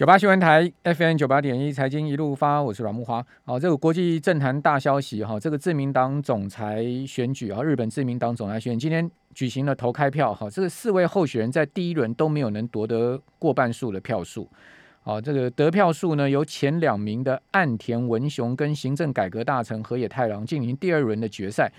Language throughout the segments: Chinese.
九八新闻台 FM 九八点一财经一路发，我是阮木花。好，这个国际政坛大消息哈，这个自民党总裁选举啊，日本自民党总裁选今天举行了投开票哈，这个四位候选人在第一轮都没有能夺得过半数的票数。好，这个得票数呢，由前两名的岸田文雄跟行政改革大臣河野太郎进行第二轮的决赛。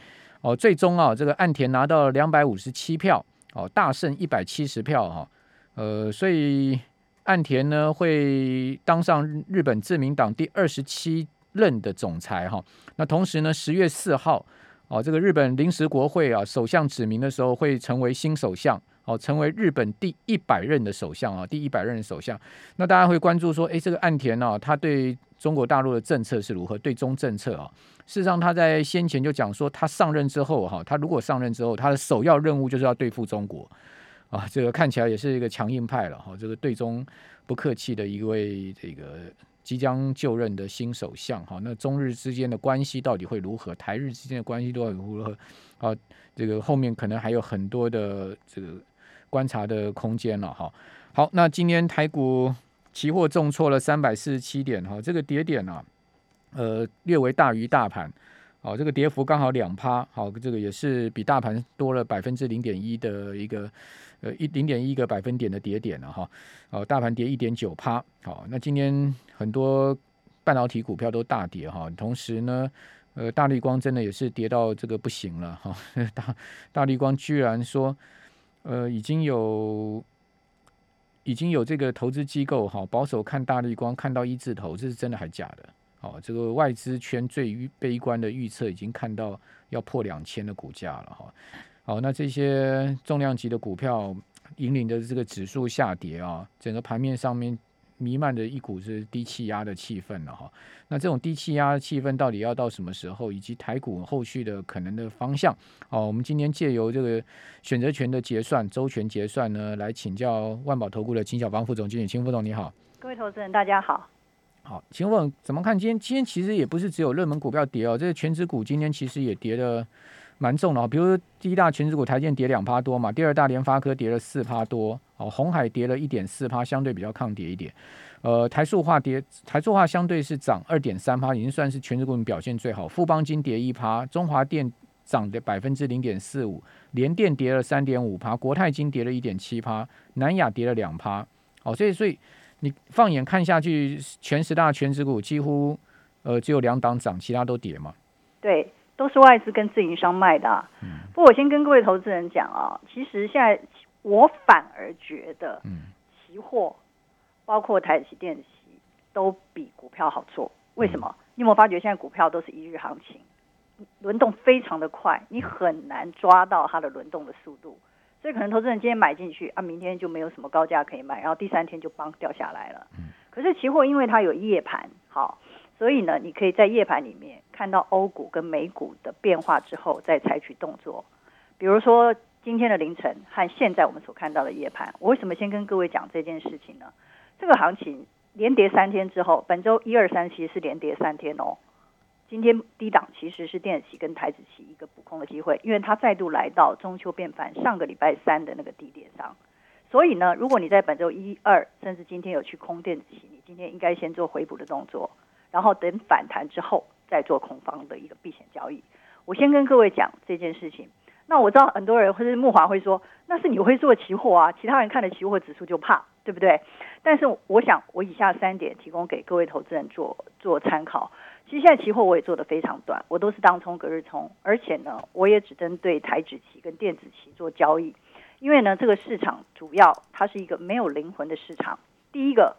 哦，最终啊，这个岸田拿到了两百五十七票，哦，大胜一百七十票哈。呃，所以。岸田呢会当上日本自民党第二十七任的总裁哈，那同时呢十月四号哦，这个日本临时国会啊首相指名的时候会成为新首相哦，成为日本第一百任的首相啊，第一百任的首相。那大家会关注说，哎，这个岸田呢，他对中国大陆的政策是如何？对中政策啊，事实上他在先前就讲说，他上任之后哈，他如果上任之后，他的首要任务就是要对付中国。啊，这个看起来也是一个强硬派了哈，这个对中不客气的一位这个即将就任的新首相哈，那中日之间的关系到底会如何？台日之间的关系都会如何？啊，这个后面可能还有很多的这个观察的空间了哈。好，那今天台股期货重挫了三百四十七点哈，这个跌点啊，呃，略微大于大盘。好，这个跌幅刚好两趴，好，这个也是比大盘多了百分之零点一的一个，呃，一零点一个百分点的跌点了哈。哦，大盘跌一点九趴，好，那今天很多半导体股票都大跌哈，同时呢，呃，大立光真的也是跌到这个不行了哈。大大立光居然说，呃，已经有已经有这个投资机构哈，保守看大立光看到一字头，这是真的还假的？哦，这个外资圈最悲观的预测已经看到要破两千的股价了哈。好，那这些重量级的股票引领的这个指数下跌啊，整个盘面上面弥漫着一股是低气压的气氛了哈。那这种低气压的气氛到底要到什么时候，以及台股后续的可能的方向？哦，我们今天借由这个选择权的结算、周全结算呢，来请教万宝投顾的秦小芳副总经理，秦副总你好，各位投资人大家好。好，请问怎么看？今天今天其实也不是只有热门股票跌哦，这个全指股今天其实也跌的蛮重的哦。比如第一大全指股台建跌两趴多嘛，第二大联发科跌了四趴多，哦，红海跌了一点四趴，相对比较抗跌一点。呃，台塑化跌，台塑化相对是涨二点三趴，已经算是全指股表现最好。富邦金跌一趴，中华电涨的百分之零点四五，联电跌了三点五趴，国泰金跌了一点七趴，南亚跌了两趴。哦，所以所以。你放眼看下去，全十大全指股几乎，呃，只有两档涨，其他都跌嘛？对，都是外资跟自营商卖的。嗯，不过我先跟各位投资人讲啊，其实现在我反而觉得，嗯，期货包括台积电都比股票好做。为什么？你有没有发觉现在股票都是一日行情，轮动非常的快，你很难抓到它的轮动的速度。所以可能投资人今天买进去啊，明天就没有什么高价可以卖，然后第三天就帮掉下来了。可是期货因为它有夜盘，好，所以呢，你可以在夜盘里面看到欧股跟美股的变化之后再采取动作。比如说今天的凌晨和现在我们所看到的夜盘，我为什么先跟各位讲这件事情呢？这个行情连跌三天之后，本周一二三其实是连跌三天哦。今天低档其实是电子期跟台子期一个补空的机会，因为它再度来到中秋变盘上个礼拜三的那个低点上，所以呢，如果你在本周一二甚至今天有去空电子期，你今天应该先做回补的动作，然后等反弹之后再做空方的一个避险交易。我先跟各位讲这件事情。那我知道很多人或者木华会说，那是你会做期货啊，其他人看的期货指数就怕，对不对？但是我想我以下三点提供给各位投资人做做参考。其实现在期货我也做的非常短，我都是当冲隔日冲，而且呢，我也只针对台指期跟电子期做交易，因为呢，这个市场主要它是一个没有灵魂的市场。第一个，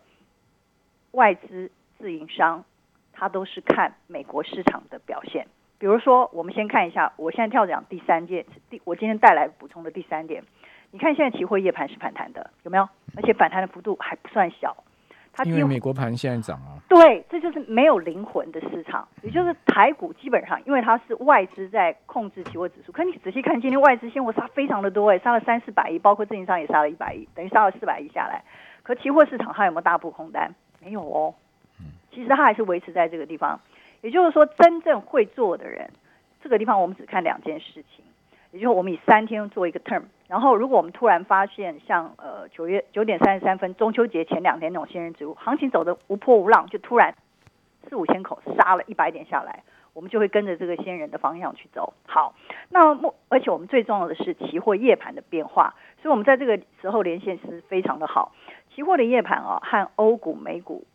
外资自营商，它都是看美国市场的表现。比如说，我们先看一下，我现在跳讲第三件，第我今天带来补充的第三点，你看现在期货夜盘是反弹的，有没有？而且反弹的幅度还不算小。它因为美国盘现在涨啊，对，这就是没有灵魂的市场，也就是台股基本上，因为它是外资在控制期货指数。可你仔细看，今天外资现货杀非常的多，哎，杀了三四百亿，包括自营商也杀了一百亿，等于杀了四百亿下来。可期货市场它有没有大部空单？没有哦，其实它还是维持在这个地方。也就是说，真正会做的人，这个地方我们只看两件事情，也就是我们以三天做一个 term。然后如果我们突然发现像呃九月九点三十三分中秋节前两天那种仙人指物，行情走的无波无浪，就突然四五千口杀了一百点下来，我们就会跟着这个仙人的方向去走。好，那么而且我们最重要的是期货夜盘的变化，所以我们在这个时候连线是非常的好。期货的夜盘啊，和欧股、美股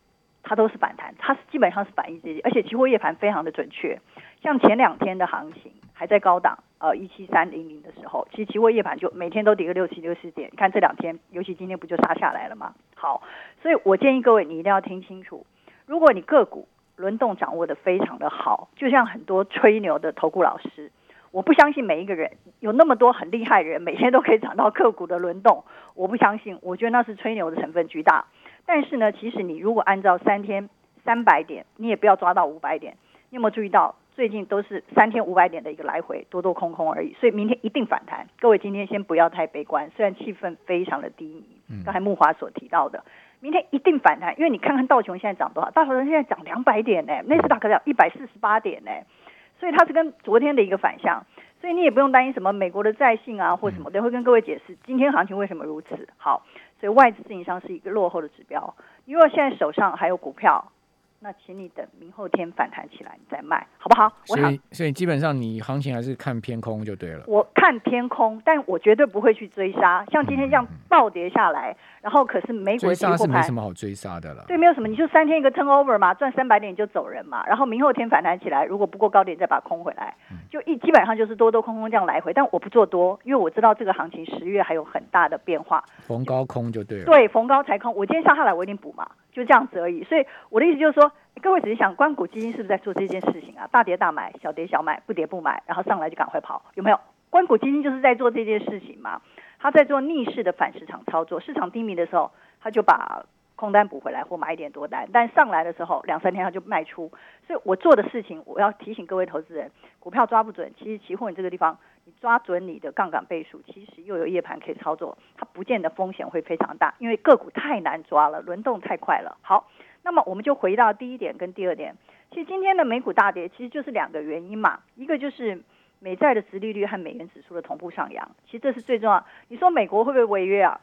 它都是反弹，它是基本上是反一这而且期货夜盘非常的准确。像前两天的行情还在高档，呃一七三零零的时候，其实期货夜盘就每天都跌个六七六七点。你看这两天，尤其今天不就杀下来了吗？好，所以我建议各位你一定要听清楚，如果你个股轮动掌握的非常的好，就像很多吹牛的投顾老师。我不相信每一个人有那么多很厉害的人，每天都可以涨到个股的轮动。我不相信，我觉得那是吹牛的成分巨大。但是呢，其实你如果按照三天三百点，你也不要抓到五百点。你有没有注意到最近都是三天五百点的一个来回，多多空空而已。所以明天一定反弹。各位今天先不要太悲观，虽然气氛非常的低迷。刚才木华所提到的，明天一定反弹，因为你看看道琼现在涨多少，大盘现在涨两百点呢，那是大概涨一百四十八点呢。所以它是跟昨天的一个反向，所以你也不用担心什么美国的债信啊或什么，等会跟各位解释今天行情为什么如此好。所以外资自营商是一个落后的指标，你如果现在手上还有股票。那请你等明后天反弹起来，你再卖，好不好？所以，所以基本上你行情还是看偏空就对了。我看偏空，但我绝对不会去追杀。像今天这样暴跌下来，然后可是美股追杀是没什么好追杀的了。对，没有什么，你就三天一个 turnover 嘛，赚三百点你就走人嘛。然后明后天反弹起来，如果不过高点再把空回来，就一基本上就是多多空空这样来回。但我不做多，因为我知道这个行情十月还有很大的变化。逢高空就对了。对，逢高才空。我今天下下来，我一定补嘛。就这样子而已，所以我的意思就是说，各位只是想，关谷基金是不是在做这件事情啊？大跌大买，小跌小买，不跌不买，然后上来就赶快跑，有没有？关谷基金就是在做这件事情嘛，他在做逆势的反市场操作，市场低迷的时候，他就把空单补回来或买一点多单，但上来的时候两三天他就卖出。所以我做的事情，我要提醒各位投资人，股票抓不准，其实期货你这个地方。你抓准你的杠杆倍数，其实又有夜盘可以操作，它不见得风险会非常大，因为个股太难抓了，轮动太快了。好，那么我们就回到第一点跟第二点，其实今天的美股大跌，其实就是两个原因嘛，一个就是美债的殖利率和美元指数的同步上扬，其实这是最重要。你说美国会不会违约啊？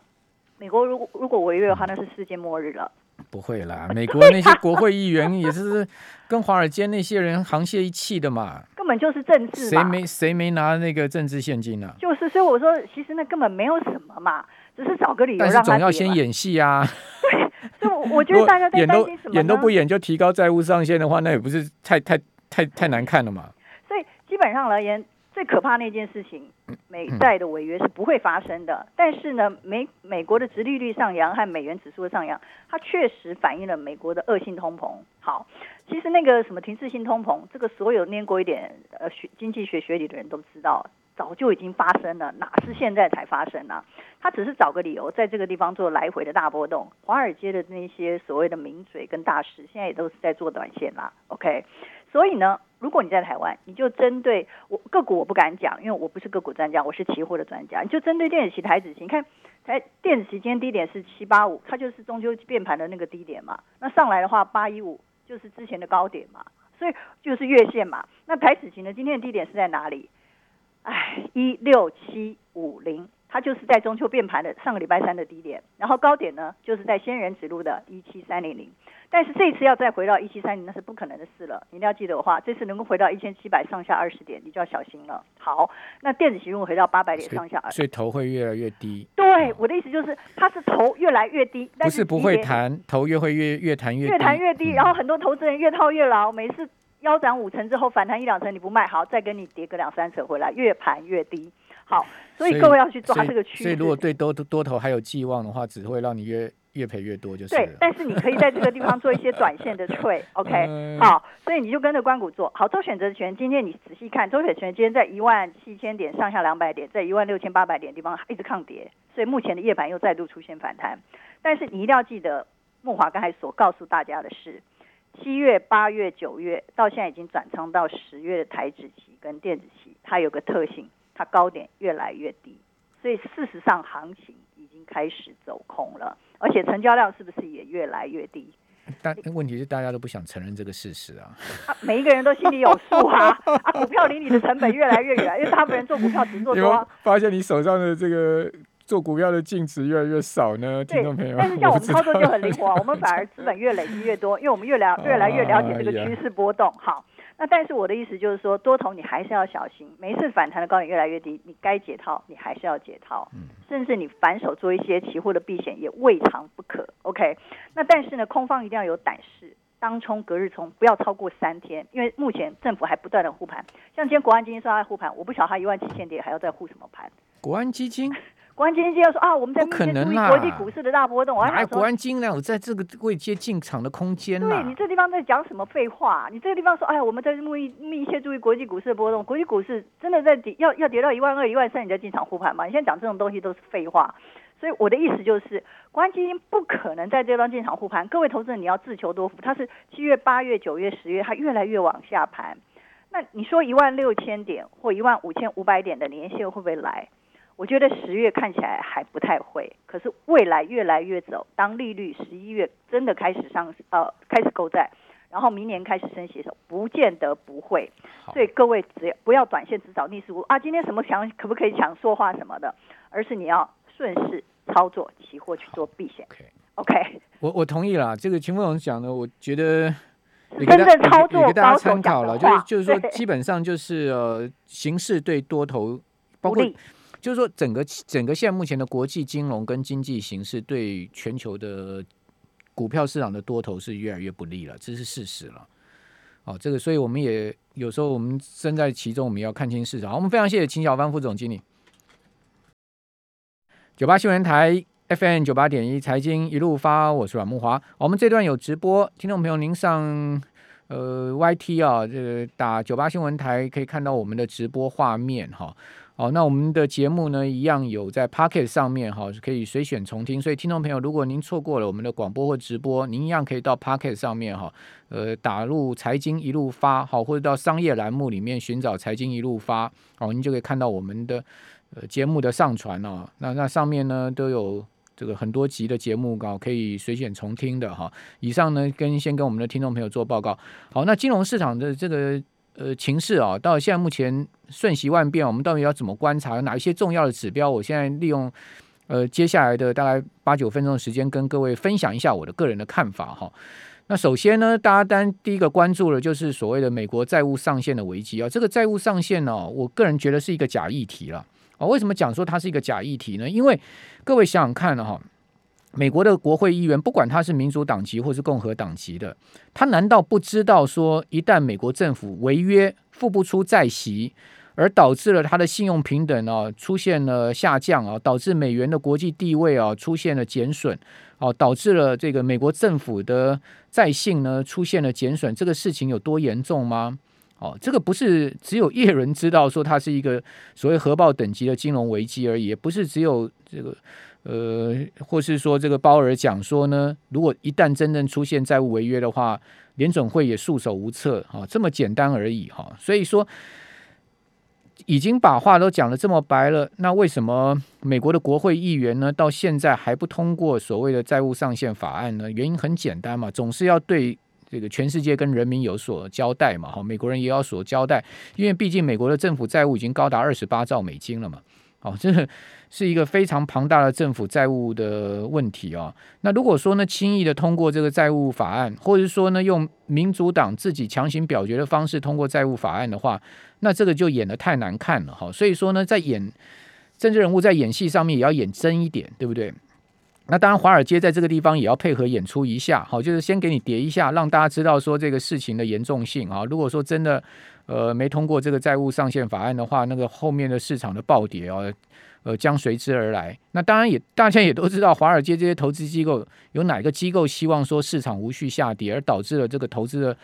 美国如果如果违约的话，那是世界末日了。不会啦，美国那些国会议员也是跟华尔街那些人沆瀣一气的嘛。根本就是政治，谁没谁没拿那个政治现金呢？就是，所以我说，其实那根本没有什么嘛，只是找个理由让他。但是总要先演戏啊。我觉得大家在担心什么？演都不演就提高债务上限的话，那也不是太太太太难看了嘛。所以基本上而言。最可怕那件事情，美债的违约是不会发生的。但是呢，美美国的殖利率上扬和美元指数的上扬，它确实反映了美国的恶性通膨。好，其实那个什么停滞性通膨，这个所有念过一点呃学经济学学理的人都知道，早就已经发生了，哪是现在才发生呢？他只是找个理由在这个地方做来回的大波动。华尔街的那些所谓的名嘴跟大师，现在也都是在做短线啦。OK。所以呢，如果你在台湾，你就针对我个股，我不敢讲，因为我不是个股专家，我是期货的专家。你就针对电子期、台子期，你看台电子期今天低点是七八五，它就是中秋变盘的那个低点嘛。那上来的话，八一五就是之前的高点嘛，所以就是月线嘛。那台子期呢，今天的低点是在哪里？哎，一六七五零。它就是在中秋变盘的上个礼拜三的低点，然后高点呢就是在仙人指路的一七三零零，但是这次要再回到一七三零那是不可能的事了。你一定要记得的话，这次能够回到一千七百上下二十点，你就要小心了。好，那电子型果回到八百点上下，所以头会越来越低。对，我的意思就是它是头越来越低，不是不会弹，头越会越越弹越越弹越低，然后很多投资人越套越牢，每次腰斩五成之后反弹一两成你不卖，好再跟你跌个两三成回来，越盘越低。好，所以各位要去抓这个趋势。所以如果对多多头还有寄望的话，只会让你越越赔越多，就是。对，但是你可以在这个地方做一些短线的 trade，OK？好，所以你就跟着关谷做好。周选择权今天你仔细看，周选择权今天在一万七千点上下两百点，在一万六千八百点地方一直抗跌，所以目前的夜盘又再度出现反弹。但是你一定要记得，木华刚才所告诉大家的是，七月、八月、九月到现在已经转仓到十月的台指期跟电子期，它有个特性。它高点越来越低，所以事实上行情已经开始走空了，而且成交量是不是也越来越低？但问题是大家都不想承认这个事实啊。啊，每一个人都心里有数啊。啊，股票离你的成本越来越远，因为大部分人做股票只做多。发现你手上的这个做股票的净值越来越少呢？听众朋友，但是像我们操作就很灵活，我们反而资本越累积越多，因为我们越了越来越了解这个趋势波动。好。那但是我的意思就是说，多头你还是要小心，每一次反弹的高点越来越低，你该解套你还是要解套，甚至你反手做一些期货的避险也未尝不可。OK，那但是呢，空方一定要有胆识，当冲隔日冲不要超过三天，因为目前政府还不断的护盘，像今天国安基金说他护盘，我不晓得他一万七千点还要再护什么盘？国安基金。国安基金要说啊，我们在密切注意国际股市的大波动。哪国安基金有在这个位阶进场的空间对你这地方在讲什么废话？你这个地方说，哎呀，我们在密密切注意国际股市的波动，国际股市真的在跌，要要跌到一万二、一万三，你再进场护盘吗？你现在讲这种东西都是废话。所以我的意思就是，国安基金不可能在这方进场护盘。各位投资人，你要自求多福。它是七月、八月、九月、十月，它越来越往下盘。那你说一万六千点或一万五千五百点的年线会不会来？我觉得十月看起来还不太会，可是未来越来越走。当利率十一月真的开始上呃开始购债，然后明年开始升息的时候，不见得不会。所以各位只要不要短线只找逆势股啊，今天什么强可不可以抢说话什么的，而是你要顺势操作期货去做避险。OK，我我同意了。这个秦凤荣讲的，我觉得真正操作给大家参考了，就是就是说基本上就是呃形势对多头包括。就是说，整个整个现在目前的国际金融跟经济形势，对全球的股票市场的多头是越来越不利了，这是事实了。哦，这个，所以我们也有时候我们身在其中，我们要看清市场。我们非常谢谢秦小芳副总经理。九八新闻台 FM 九八点一财经一路发，我是阮木华。我们这段有直播，听众朋友您上呃 YT 啊，这个打九八新闻台可以看到我们的直播画面哈。好，那我们的节目呢，一样有在 Pocket 上面哈，可以随选重听。所以听众朋友，如果您错过了我们的广播或直播，您一样可以到 Pocket 上面哈，呃，打入财经一路发好，或者到商业栏目里面寻找财经一路发好，您就可以看到我们的呃节目的上传哦。那那上面呢都有这个很多集的节目稿可以随选重听的哈。以上呢跟先跟我们的听众朋友做报告。好，那金融市场的这个。呃，情势啊，到现在目前瞬息万变，我们到底要怎么观察？哪一些重要的指标？我现在利用呃接下来的大概八九分钟的时间，跟各位分享一下我的个人的看法哈。那首先呢，大家单第一个关注的就是所谓的美国债务上限的危机啊。这个债务上限呢，我个人觉得是一个假议题了啊。为什么讲说它是一个假议题呢？因为各位想想看哈。美国的国会议员，不管他是民主党籍或是共和党籍的，他难道不知道说，一旦美国政府违约付不出债息，而导致了他的信用平等啊出现了下降啊，导致美元的国际地位啊出现了减损，哦，导致了这个美国政府的债信呢出现了减损，这个事情有多严重吗？哦，这个不是只有一人知道说它是一个所谓核爆等级的金融危机而已，也不是只有这个。呃，或是说这个鲍尔讲说呢，如果一旦真正出现债务违约的话，联总会也束手无策啊，这么简单而已哈。所以说，已经把话都讲的这么白了，那为什么美国的国会议员呢，到现在还不通过所谓的债务上限法案呢？原因很简单嘛，总是要对这个全世界跟人民有所交代嘛，哈，美国人也要所交代，因为毕竟美国的政府债务已经高达二十八兆美金了嘛，哦，这个。是一个非常庞大的政府债务的问题哦。那如果说呢，轻易的通过这个债务法案，或者说呢，用民主党自己强行表决的方式通过债务法案的话，那这个就演的太难看了哈。所以说呢，在演政治人物在演戏上面也要演真一点，对不对？那当然，华尔街在这个地方也要配合演出一下，好，就是先给你叠一下，让大家知道说这个事情的严重性啊。如果说真的呃没通过这个债务上限法案的话，那个后面的市场的暴跌啊。呃，将随之而来。那当然也，大家也都知道，华尔街这些投资机构有哪个机构希望说市场无序下跌，而导致了这个投资的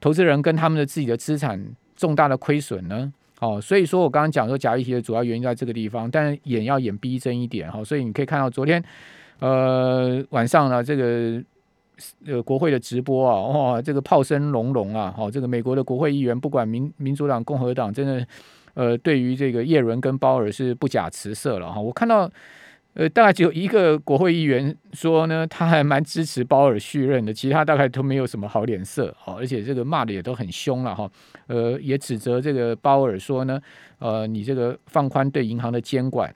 投资人跟他们的自己的资产重大的亏损呢？哦，所以说我刚刚讲说假议题的主要原因在这个地方，但演要演逼真一点哈。所以你可以看到昨天呃晚上呢，这个呃国会的直播啊，哇，这个炮声隆隆啊，好，这个美国的国会议员不管民民主党、共和党，真的。呃，对于这个叶伦跟鲍尔是不假辞色了哈。我看到呃，大概只有一个国会议员说呢，他还蛮支持鲍尔续任的，其他大概都没有什么好脸色，好，而且这个骂的也都很凶了哈，呃，也指责这个鲍尔说呢，呃，你这个放宽对银行的监管，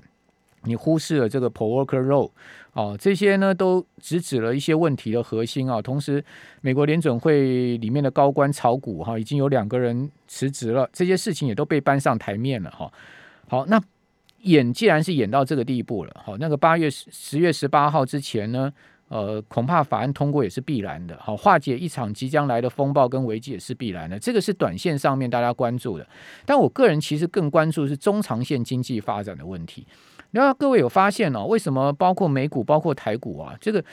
你忽视了这个 p o worker role，哦，这些呢都直指了一些问题的核心啊。同时，美国联准会里面的高官炒股哈，已经有两个人辞职了，这些事情也都被搬上台面了哈。好，那。演既然是演到这个地步了，好，那个八月十十月十八号之前呢，呃，恐怕法案通过也是必然的，好，化解一场即将来的风暴跟危机也是必然的，这个是短线上面大家关注的，但我个人其实更关注是中长线经济发展的问题。那各位有发现哦，为什么包括美股、包括台股啊，这个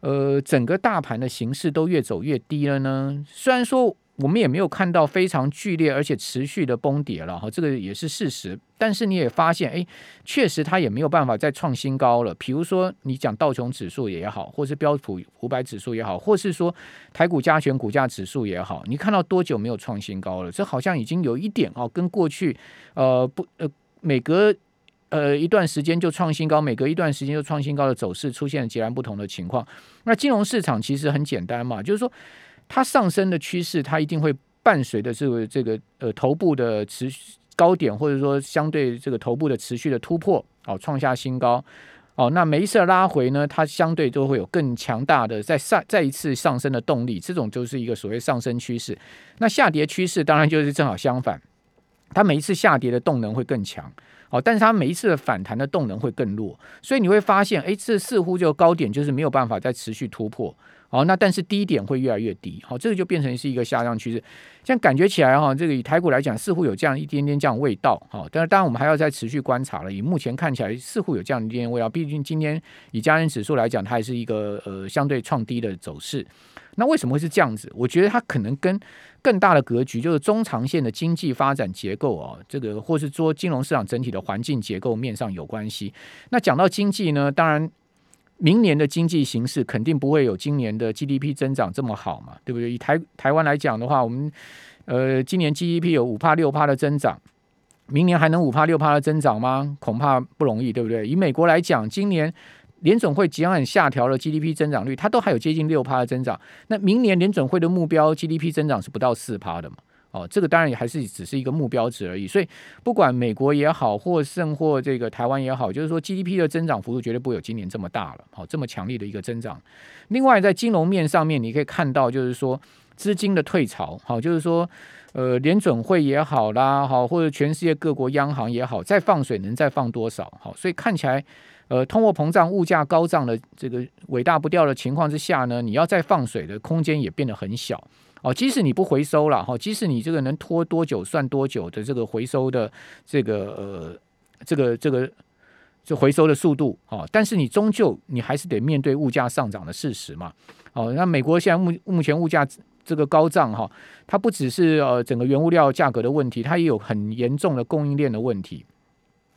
呃整个大盘的形势都越走越低了呢？虽然说。我们也没有看到非常剧烈而且持续的崩跌了哈，这个也是事实。但是你也发现，哎，确实它也没有办法再创新高了。比如说，你讲道琼指数也好，或是标普五百指数也好，或是说台股加权股价指数也好，你看到多久没有创新高了？这好像已经有一点哦，跟过去呃不呃每隔呃一段时间就创新高，每隔一段时间就创新高的走势出现截然不同的情况。那金融市场其实很简单嘛，就是说。它上升的趋势，它一定会伴随的这个这个呃头部的持续高点，或者说相对这个头部的持续的突破，哦，创下新高，哦，那每一次拉回呢，它相对都会有更强大的再上再一次上升的动力，这种就是一个所谓上升趋势。那下跌趋势当然就是正好相反，它每一次下跌的动能会更强，哦，但是它每一次的反弹的动能会更弱，所以你会发现，哎，这似乎就高点就是没有办法再持续突破。好，那但是低点会越来越低，好，这个就变成是一个下降趋势。像感觉起来哈，这个以台股来讲，似乎有这样一点点这样味道，好，但是当然我们还要再持续观察了。以目前看起来，似乎有这样一点点味道。毕竟今天以家人指数来讲，它还是一个呃相对创低的走势。那为什么会是这样子？我觉得它可能跟更大的格局，就是中长线的经济发展结构啊，这个或是说金融市场整体的环境结构面上有关系。那讲到经济呢，当然。明年的经济形势肯定不会有今年的 GDP 增长这么好嘛，对不对？以台台湾来讲的话，我们呃今年 GDP 有五帕六帕的增长，明年还能五帕六帕的增长吗？恐怕不容易，对不对？以美国来讲，今年联总会即将下调了 GDP 增长率，它都还有接近六帕的增长，那明年联总会的目标 GDP 增长是不到四帕的嘛？哦，这个当然也还是只是一个目标值而已，所以不管美国也好，或甚或这个台湾也好，就是说 GDP 的增长幅度绝对不会有今年这么大了，好，这么强力的一个增长。另外，在金融面上面，你可以看到，就是说资金的退潮，好，就是说呃联准会也好啦，好，或者全世界各国央行也好，再放水能再放多少？好，所以看起来呃通货膨胀、物价高涨的这个尾大不掉的情况之下呢，你要再放水的空间也变得很小。哦，即使你不回收了哈，即使你这个能拖多久算多久的这个回收的这个呃这个这个就回收的速度哦，但是你终究你还是得面对物价上涨的事实嘛。哦，那美国现在目目前物价这个高涨哈，它不只是呃整个原物料价格的问题，它也有很严重的供应链的问题。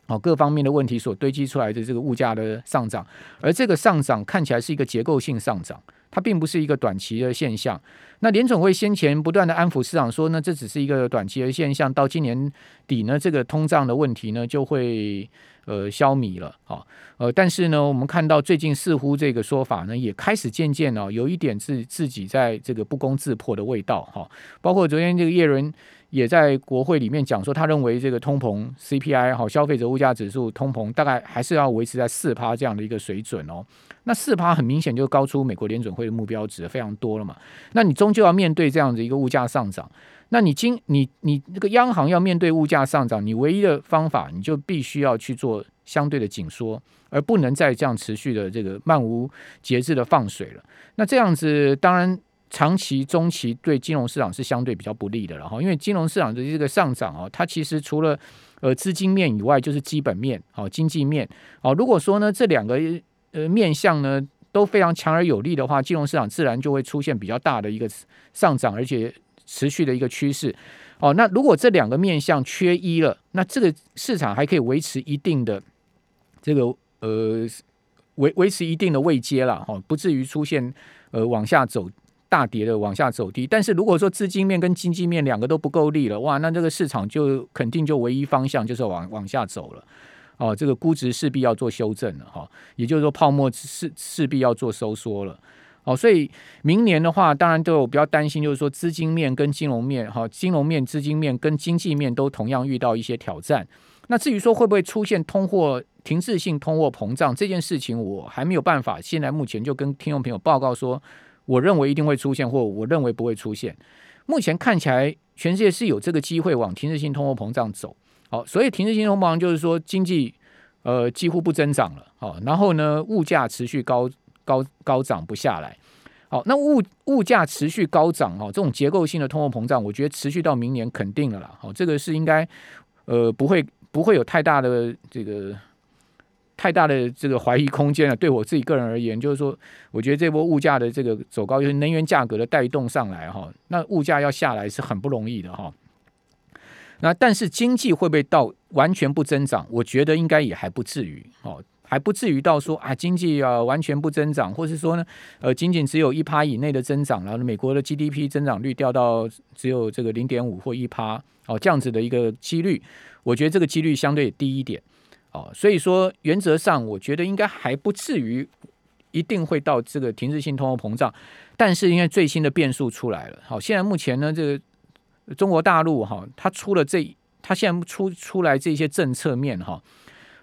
哦，各方面的问题所堆积出来的这个物价的上涨，而这个上涨看起来是一个结构性上涨。它并不是一个短期的现象。那联总会先前不断的安抚市场说呢，这只是一个短期的现象，到今年底呢，这个通胀的问题呢就会呃消弭了啊。呃，但是呢，我们看到最近似乎这个说法呢也开始渐渐哦有一点自自己在这个不攻自破的味道哈。包括昨天这个叶伦。也在国会里面讲说，他认为这个通膨 CPI 好消费者物价指数通膨大概还是要维持在四趴这样的一个水准哦。那四趴很明显就高出美国联准会的目标值非常多了嘛。那你终究要面对这样的一个物价上涨，那你今你你那个央行要面对物价上涨，你唯一的方法你就必须要去做相对的紧缩，而不能再这样持续的这个漫无节制的放水了。那这样子当然。长期、中期对金融市场是相对比较不利的了哈，因为金融市场的这个上涨啊，它其实除了呃资金面以外，就是基本面、好经济面。好，如果说呢这两个呃面向呢都非常强而有力的话，金融市场自然就会出现比较大的一个上涨，而且持续的一个趋势。哦，那如果这两个面向缺一了，那这个市场还可以维持一定的这个呃维维持一定的位阶了哈，不至于出现呃往下走。大跌的往下走低，但是如果说资金面跟经济面两个都不够力了，哇，那这个市场就肯定就唯一方向就是往往下走了。哦，这个估值势必要做修正了哈，也就是说泡沫势势必要做收缩了。哦，所以明年的话，当然都有比较担心，就是说资金面跟金融面哈，金融面、资金面跟经济面都同样遇到一些挑战。那至于说会不会出现通货停滞性通货膨胀这件事情，我还没有办法现在目前就跟听众朋友报告说，我认为一定会出现，或我认为不会出现。目前看起来，全世界是有这个机会往停滞性通货膨胀走。好，所以停滞性通货膨胀就是说经济呃几乎不增长了，好，然后呢物价持续高。高高涨不下来，好，那物物价持续高涨哦，这种结构性的通货膨胀，我觉得持续到明年肯定了啦。好，这个是应该呃不会不会有太大的这个太大的这个怀疑空间了。对我自己个人而言，就是说，我觉得这波物价的这个走高，就是能源价格的带动上来哈，那物价要下来是很不容易的哈。那但是经济会不会到完全不增长？我觉得应该也还不至于哦。还不至于到说啊，经济啊完全不增长，或是说呢，呃，仅仅只有一趴以内的增长，然后美国的 GDP 增长率掉到只有这个零点五或一趴哦，这样子的一个几率，我觉得这个几率相对低一点哦，所以说原则上我觉得应该还不至于一定会到这个停滞性通货膨胀，但是因为最新的变数出来了，好，现在目前呢，这个中国大陆哈，它出了这，它现在出出来这些政策面哈。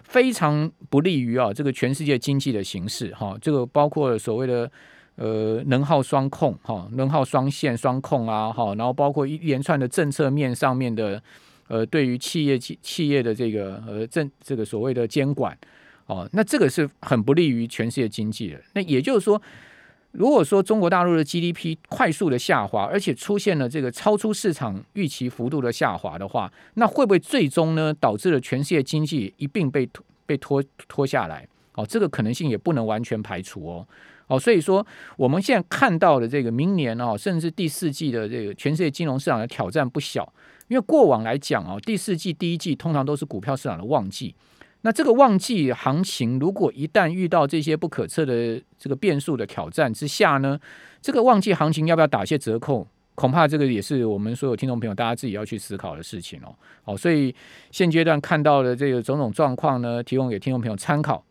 非常不利于啊，这个全世界经济的形势哈，这个包括所谓的呃能耗双控哈，能耗双线双控啊哈，然后包括一连串的政策面上面的呃，对于企业企企业的这个呃政这个所谓的监管哦，那这个是很不利于全世界经济的。那也就是说，如果说中国大陆的 GDP 快速的下滑，而且出现了这个超出市场预期幅度的下滑的话，那会不会最终呢导致了全世界经济一并被拖被拖拖下来？哦，这个可能性也不能完全排除哦。哦，所以说我们现在看到的这个明年哦，甚至第四季的这个全世界金融市场的挑战不小，因为过往来讲哦，第四季第一季通常都是股票市场的旺季。那这个旺季行情，如果一旦遇到这些不可测的这个变数的挑战之下呢，这个旺季行情要不要打些折扣？恐怕这个也是我们所有听众朋友大家自己要去思考的事情哦。好，所以现阶段看到的这个种种状况呢，提供给听众朋友参考。